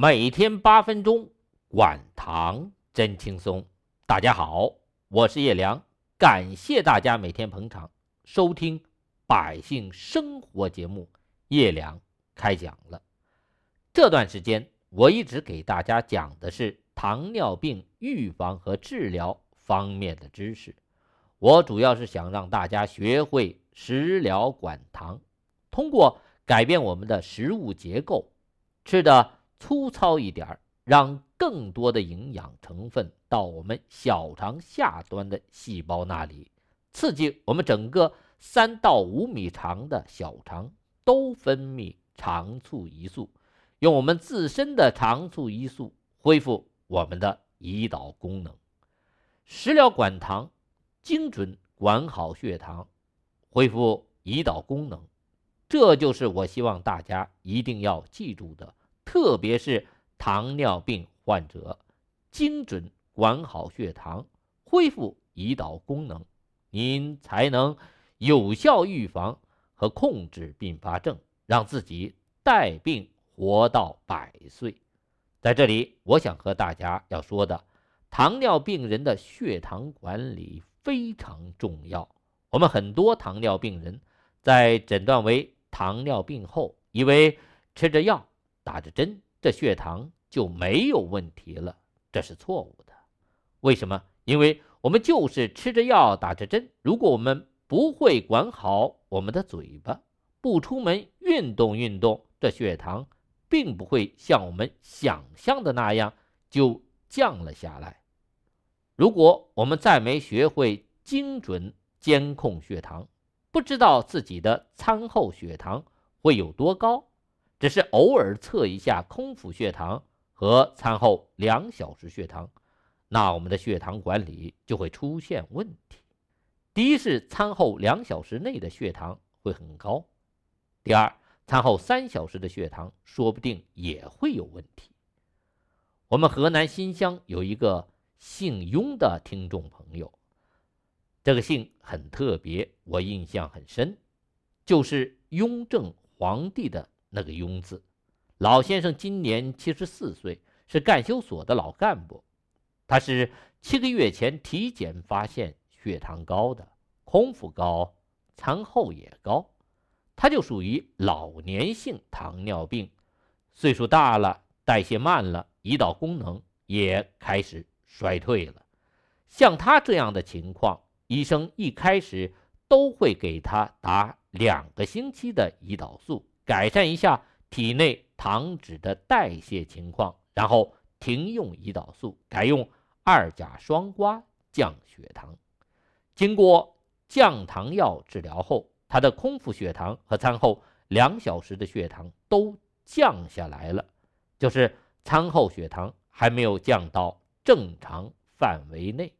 每天八分钟，管糖真轻松。大家好，我是叶良，感谢大家每天捧场收听百姓生活节目。叶良开讲了。这段时间，我一直给大家讲的是糖尿病预防和治疗方面的知识。我主要是想让大家学会食疗管糖，通过改变我们的食物结构，吃的。粗糙一点让更多的营养成分到我们小肠下端的细胞那里，刺激我们整个三到五米长的小肠都分泌肠促胰素，用我们自身的肠促胰素恢复我们的胰岛功能。食疗管糖，精准管好血糖，恢复胰岛功能，这就是我希望大家一定要记住的。特别是糖尿病患者，精准管好血糖，恢复胰岛功能，您才能有效预防和控制并发症，让自己带病活到百岁。在这里，我想和大家要说的，糖尿病人的血糖管理非常重要。我们很多糖尿病人在诊断为糖尿病后，以为吃着药。打着针，这血糖就没有问题了，这是错误的。为什么？因为我们就是吃着药，打着针。如果我们不会管好我们的嘴巴，不出门运动运动，这血糖并不会像我们想象的那样就降了下来。如果我们再没学会精准监控血糖，不知道自己的餐后血糖会有多高。只是偶尔测一下空腹血糖和餐后两小时血糖，那我们的血糖管理就会出现问题。第一是餐后两小时内的血糖会很高，第二餐后三小时的血糖说不定也会有问题。我们河南新乡有一个姓雍的听众朋友，这个姓很特别，我印象很深，就是雍正皇帝的。那个庸字，老先生今年七十四岁，是干休所的老干部。他是七个月前体检发现血糖高的，空腹高，餐后也高，他就属于老年性糖尿病，岁数大了，代谢慢了，胰岛功能也开始衰退了。像他这样的情况，医生一开始都会给他打两个星期的胰岛素。改善一下体内糖脂的代谢情况，然后停用胰岛素，改用二甲双胍降血糖。经过降糖药治疗后，他的空腹血糖和餐后两小时的血糖都降下来了，就是餐后血糖还没有降到正常范围内。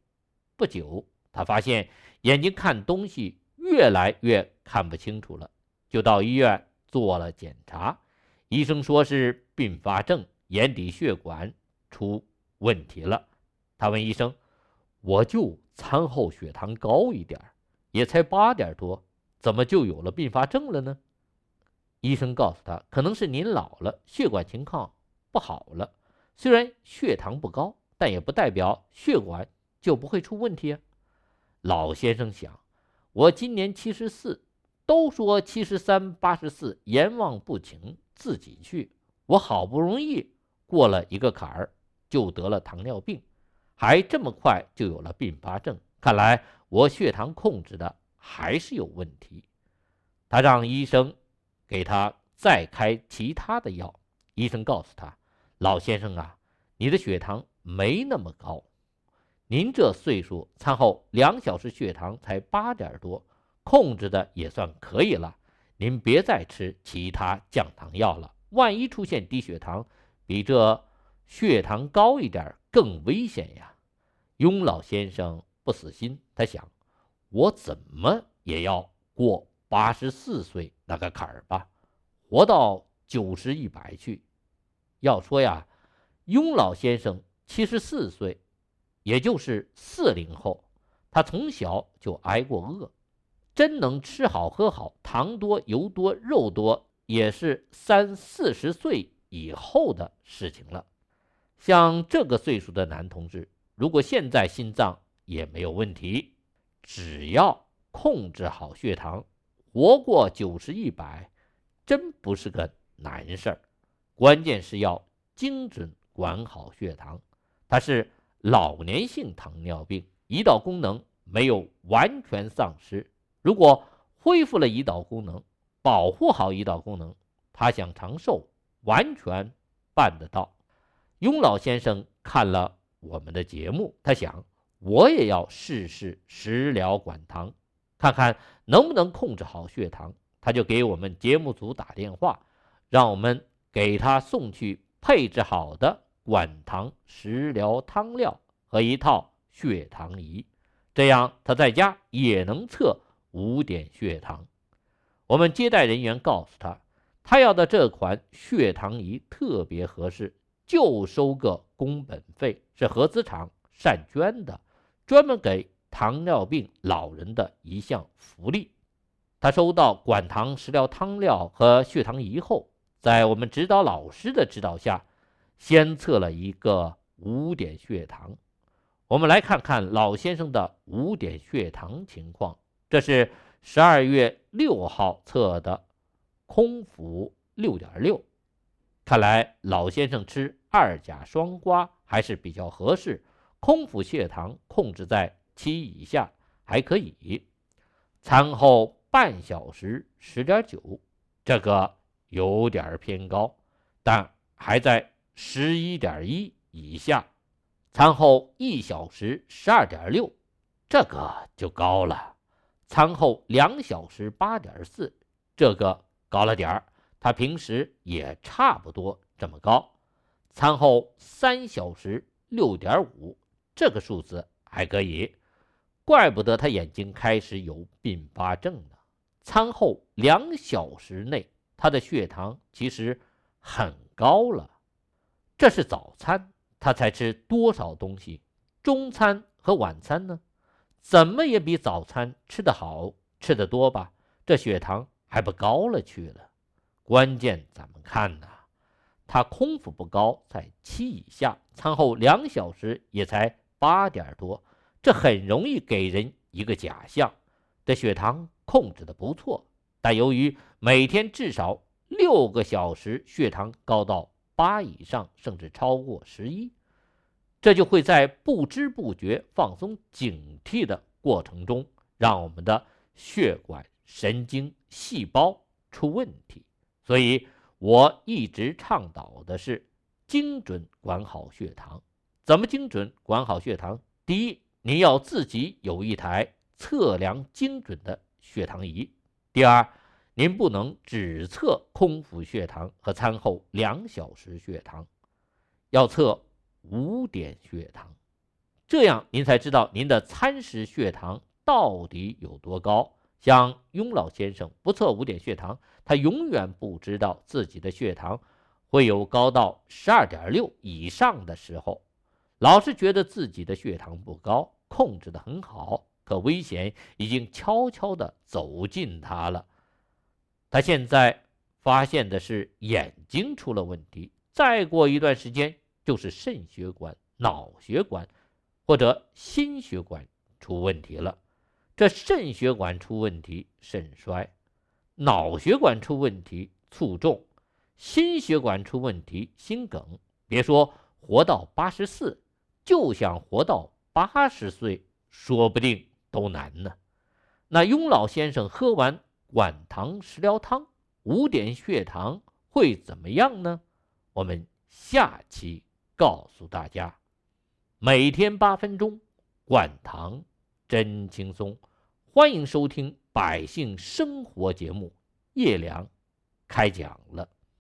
不久，他发现眼睛看东西越来越看不清楚了，就到医院。做了检查，医生说是并发症，眼底血管出问题了。他问医生：“我就餐后血糖高一点也才八点多，怎么就有了并发症了呢？”医生告诉他：“可能是您老了，血管情况不好了。虽然血糖不高，但也不代表血管就不会出问题啊。”老先生想：“我今年七十四。”都说七十三八十四，阎王不请自己去。我好不容易过了一个坎儿，就得了糖尿病，还这么快就有了并发症。看来我血糖控制的还是有问题。他让医生给他再开其他的药。医生告诉他：“老先生啊，你的血糖没那么高，您这岁数，餐后两小时血糖才八点多。”控制的也算可以了，您别再吃其他降糖药了。万一出现低血糖，比这血糖高一点更危险呀！雍老先生不死心，他想，我怎么也要过八十四岁那个坎儿吧，活到九十一百去。要说呀，雍老先生七十四岁，也就是四零后，他从小就挨过饿。真能吃好喝好，糖多油多肉多，也是三四十岁以后的事情了。像这个岁数的男同志，如果现在心脏也没有问题，只要控制好血糖，活过九十一百，真不是个难事儿。关键是要精准管好血糖。它是老年性糖尿病，胰岛功能没有完全丧失。如果恢复了胰岛功能，保护好胰岛功能，他想长寿完全办得到。雍老先生看了我们的节目，他想我也要试试食疗管糖，看看能不能控制好血糖。他就给我们节目组打电话，让我们给他送去配置好的管糖食疗汤料和一套血糖仪，这样他在家也能测五点血糖。我们接待人员告诉他，他要的这款血糖仪特别合适，就收个工本费，是合资厂善捐的，专门给糖尿病老人的一项福利。他收到管糖食疗汤料和血糖仪后，在我们指导老师的指导下，先测了一个五点血糖。我们来看看老先生的五点血糖情况，这是。十二月六号测的，空腹六点六，看来老先生吃二甲双胍还是比较合适，空腹血糖控制在七以下还可以。餐后半小时十点九，这个有点偏高，但还在十一点一以下。餐后一小时十二点六，这个就高了。餐后两小时八点四，这个高了点儿，他平时也差不多这么高。餐后三小时六点五，这个数字还可以，怪不得他眼睛开始有并发症呢。餐后两小时内，他的血糖其实很高了。这是早餐，他才吃多少东西？中餐和晚餐呢？怎么也比早餐吃得好，吃得多吧？这血糖还不高了去了。关键咱们看呐，他空腹不高，在七以下，餐后两小时也才八点多，这很容易给人一个假象，这血糖控制的不错。但由于每天至少六个小时血糖高到八以上，甚至超过十一。这就会在不知不觉放松警惕的过程中，让我们的血管、神经细胞出问题。所以，我一直倡导的是精准管好血糖。怎么精准管好血糖？第一，您要自己有一台测量精准的血糖仪；第二，您不能只测空腹血糖和餐后两小时血糖，要测。五点血糖，这样您才知道您的餐时血糖到底有多高。像雍老先生不测五点血糖，他永远不知道自己的血糖会有高到十二点六以上的时候，老是觉得自己的血糖不高，控制的很好，可危险已经悄悄的走近他了。他现在发现的是眼睛出了问题，再过一段时间。就是肾血管、脑血管或者心血管出问题了。这肾血管出问题，肾衰；脑血管出问题，卒中；心血管出问题，心梗。别说活到八十四，就想活到八十岁，说不定都难呢。那雍老先生喝完管糖食疗汤，五点血糖会怎么样呢？我们下期。告诉大家，每天八分钟，管糖真轻松。欢迎收听《百姓生活》节目，叶良开讲了。